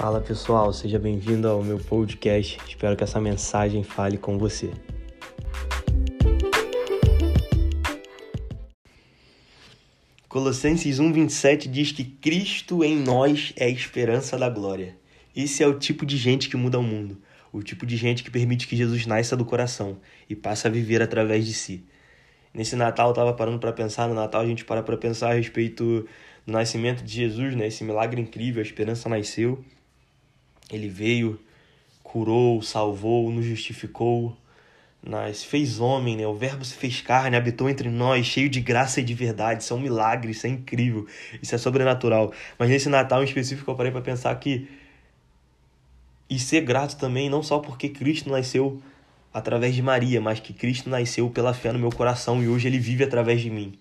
Fala pessoal, seja bem-vindo ao meu podcast. Espero que essa mensagem fale com você. Colossenses 1:27 diz que Cristo em nós é a esperança da glória. Esse é o tipo de gente que muda o mundo, o tipo de gente que permite que Jesus nasça do coração e passe a viver através de si. Nesse Natal eu estava parando para pensar, no Natal a gente para para pensar a respeito do nascimento de Jesus, né? Esse milagre incrível, a esperança nasceu. Ele veio, curou, salvou, nos justificou, nas fez homem, né? O verbo se fez carne, habitou entre nós, cheio de graça e de verdade. Isso é um milagre, isso é incrível, isso é sobrenatural. Mas nesse Natal em específico eu parei para pensar que e ser grato também, não só porque Cristo nasceu através de Maria, mas que Cristo nasceu pela fé no meu coração e hoje ele vive através de mim.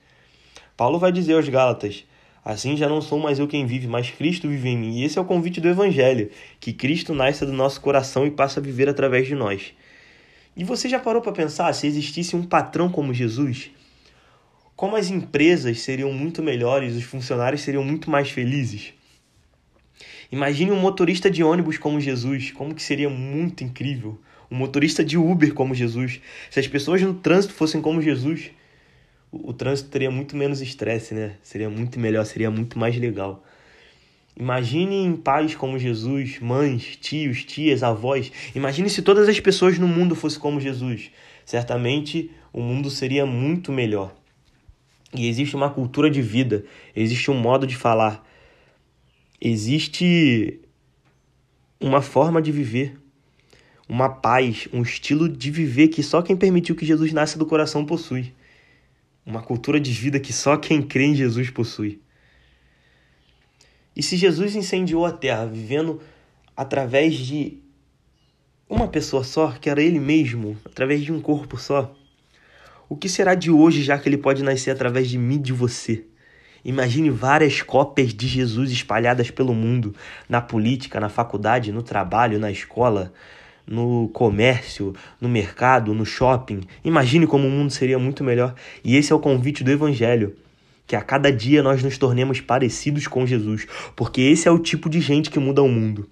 Paulo vai dizer aos Gálatas: Assim já não sou mais eu quem vive, mas Cristo vive em mim. E esse é o convite do Evangelho, que Cristo nasça do nosso coração e passe a viver através de nós. E você já parou para pensar se existisse um patrão como Jesus? Como as empresas seriam muito melhores, os funcionários seriam muito mais felizes? Imagine um motorista de ônibus como Jesus, como que seria muito incrível. Um motorista de Uber como Jesus. Se as pessoas no trânsito fossem como Jesus, o, o trânsito teria muito menos estresse, né? Seria muito melhor, seria muito mais legal. Imagine em pais como Jesus, mães, tios, tias, avós. Imagine se todas as pessoas no mundo fossem como Jesus. Certamente o mundo seria muito melhor. E existe uma cultura de vida, existe um modo de falar, existe uma forma de viver, uma paz, um estilo de viver que só quem permitiu que Jesus nasça do coração possui. Uma cultura de vida que só quem crê em Jesus possui. E se Jesus incendiou a terra vivendo através de uma pessoa só, que era ele mesmo, através de um corpo só, o que será de hoje, já que ele pode nascer através de mim e de você? Imagine várias cópias de Jesus espalhadas pelo mundo, na política, na faculdade, no trabalho, na escola, no comércio, no mercado, no shopping. Imagine como o mundo seria muito melhor. E esse é o convite do Evangelho. Que a cada dia nós nos tornemos parecidos com Jesus, porque esse é o tipo de gente que muda o mundo.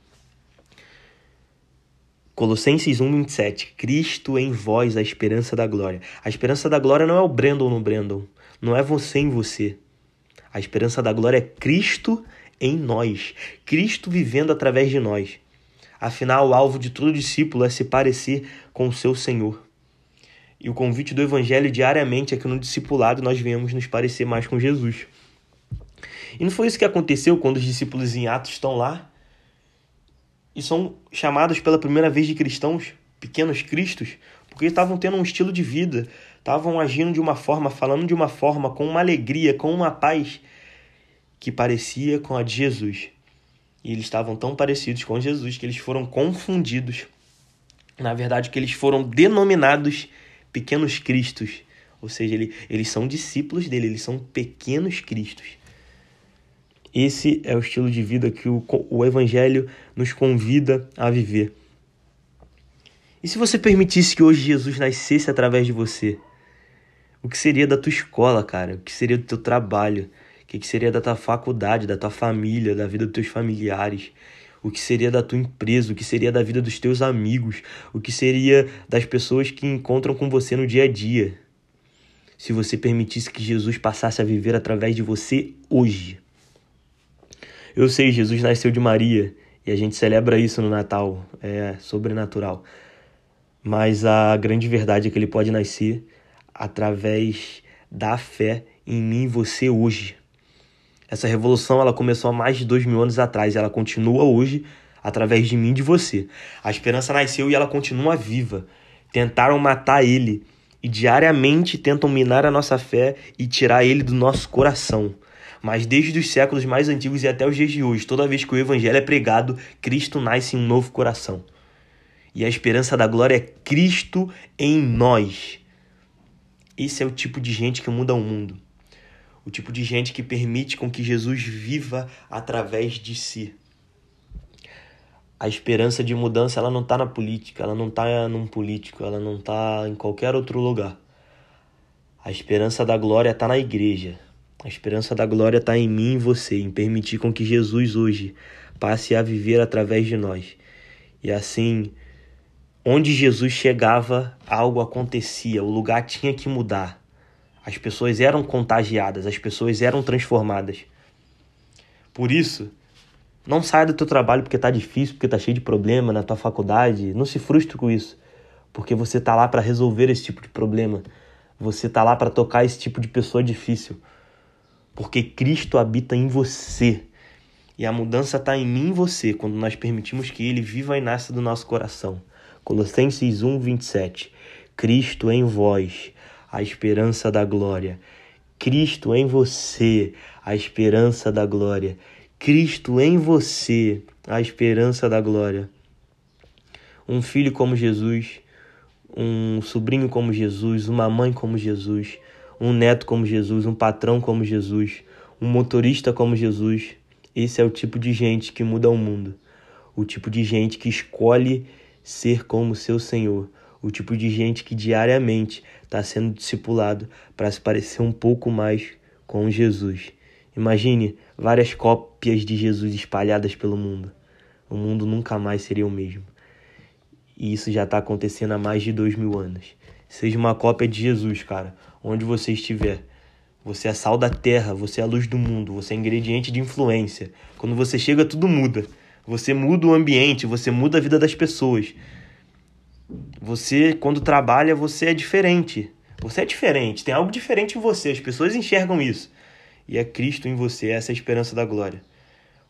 Colossenses 1:27 Cristo em vós a esperança da glória. A esperança da glória não é o Brandon no Brandon, não é você em você. A esperança da glória é Cristo em nós, Cristo vivendo através de nós. Afinal, o alvo de todo discípulo é se parecer com o seu Senhor. E o convite do Evangelho diariamente é que no discipulado nós venhamos nos parecer mais com Jesus. E não foi isso que aconteceu quando os discípulos em Atos estão lá e são chamados pela primeira vez de cristãos, pequenos cristos, porque estavam tendo um estilo de vida, estavam agindo de uma forma, falando de uma forma, com uma alegria, com uma paz que parecia com a de Jesus. E eles estavam tão parecidos com Jesus que eles foram confundidos. Na verdade, que eles foram denominados pequenos cristos. Ou seja, ele, eles são discípulos dele, eles são pequenos cristos. Esse é o estilo de vida que o, o Evangelho nos convida a viver. E se você permitisse que hoje Jesus nascesse através de você? O que seria da tua escola, cara? O que seria do teu trabalho? O que seria da tua faculdade, da tua família, da vida dos teus familiares? O que seria da tua empresa? O que seria da vida dos teus amigos? O que seria das pessoas que encontram com você no dia a dia? Se você permitisse que Jesus passasse a viver através de você hoje. Eu sei, Jesus nasceu de Maria e a gente celebra isso no Natal, é sobrenatural. Mas a grande verdade é que ele pode nascer através da fé em mim e você hoje. Essa revolução ela começou há mais de dois mil anos atrás e ela continua hoje através de mim e de você. A esperança nasceu e ela continua viva. Tentaram matar ele e diariamente tentam minar a nossa fé e tirar ele do nosso coração. Mas desde os séculos mais antigos e até os dias de hoje, toda vez que o evangelho é pregado, Cristo nasce em um novo coração. E a esperança da glória é Cristo em nós. Esse é o tipo de gente que muda o mundo. O tipo de gente que permite com que Jesus viva através de si. A esperança de mudança ela não está na política, ela não está num político, ela não está em qualquer outro lugar. A esperança da glória está na igreja. A esperança da glória está em mim e você, em permitir com que Jesus hoje passe a viver através de nós. E assim, onde Jesus chegava, algo acontecia, o lugar tinha que mudar. As pessoas eram contagiadas, as pessoas eram transformadas. Por isso, não saia do teu trabalho porque tá difícil, porque tá cheio de problema na tua faculdade. Não se frustre com isso, porque você tá lá para resolver esse tipo de problema. Você tá lá para tocar esse tipo de pessoa difícil. Porque Cristo habita em você. E a mudança está em mim e você, quando nós permitimos que Ele viva e nasça do nosso coração. Colossenses 1, 27. Cristo em vós, a esperança da glória. Cristo em você, a esperança da glória. Cristo em você, a esperança da glória. Um filho como Jesus, um sobrinho como Jesus, uma mãe como Jesus, um neto como Jesus, um patrão como Jesus, um motorista como Jesus. Esse é o tipo de gente que muda o mundo. O tipo de gente que escolhe ser como seu Senhor. O tipo de gente que diariamente está sendo discipulado para se parecer um pouco mais com Jesus. Imagine várias cópias de Jesus espalhadas pelo mundo. O mundo nunca mais seria o mesmo. E isso já está acontecendo há mais de dois mil anos. Seja uma cópia de Jesus, cara, onde você estiver. Você é sal da terra, você é a luz do mundo, você é ingrediente de influência. Quando você chega, tudo muda. Você muda o ambiente, você muda a vida das pessoas. Você, quando trabalha, você é diferente. Você é diferente, tem algo diferente em você, as pessoas enxergam isso e é Cristo em você, essa é a esperança da glória.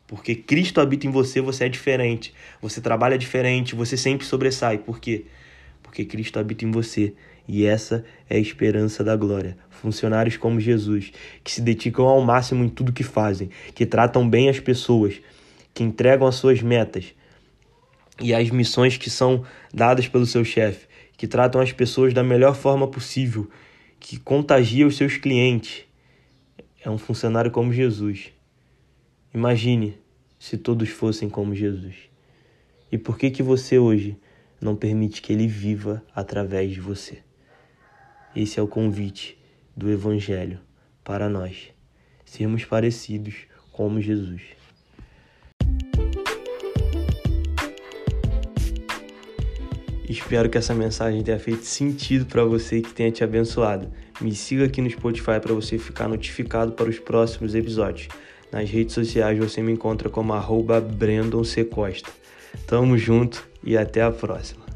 Porque Cristo habita em você, você é diferente. Você trabalha diferente, você sempre sobressai. Por quê? Porque Cristo habita em você. E essa é a esperança da glória. Funcionários como Jesus, que se dedicam ao máximo em tudo que fazem, que tratam bem as pessoas, que entregam as suas metas e as missões que são dadas pelo seu chefe, que tratam as pessoas da melhor forma possível, que contagia os seus clientes, é um funcionário como Jesus. Imagine se todos fossem como Jesus. E por que que você hoje não permite que ele viva através de você? Esse é o convite do evangelho para nós sermos parecidos como Jesus. Espero que essa mensagem tenha feito sentido para você e que tenha te abençoado. Me siga aqui no Spotify para você ficar notificado para os próximos episódios. Nas redes sociais você me encontra como arroba Brandon C. Costa. Tamo junto e até a próxima.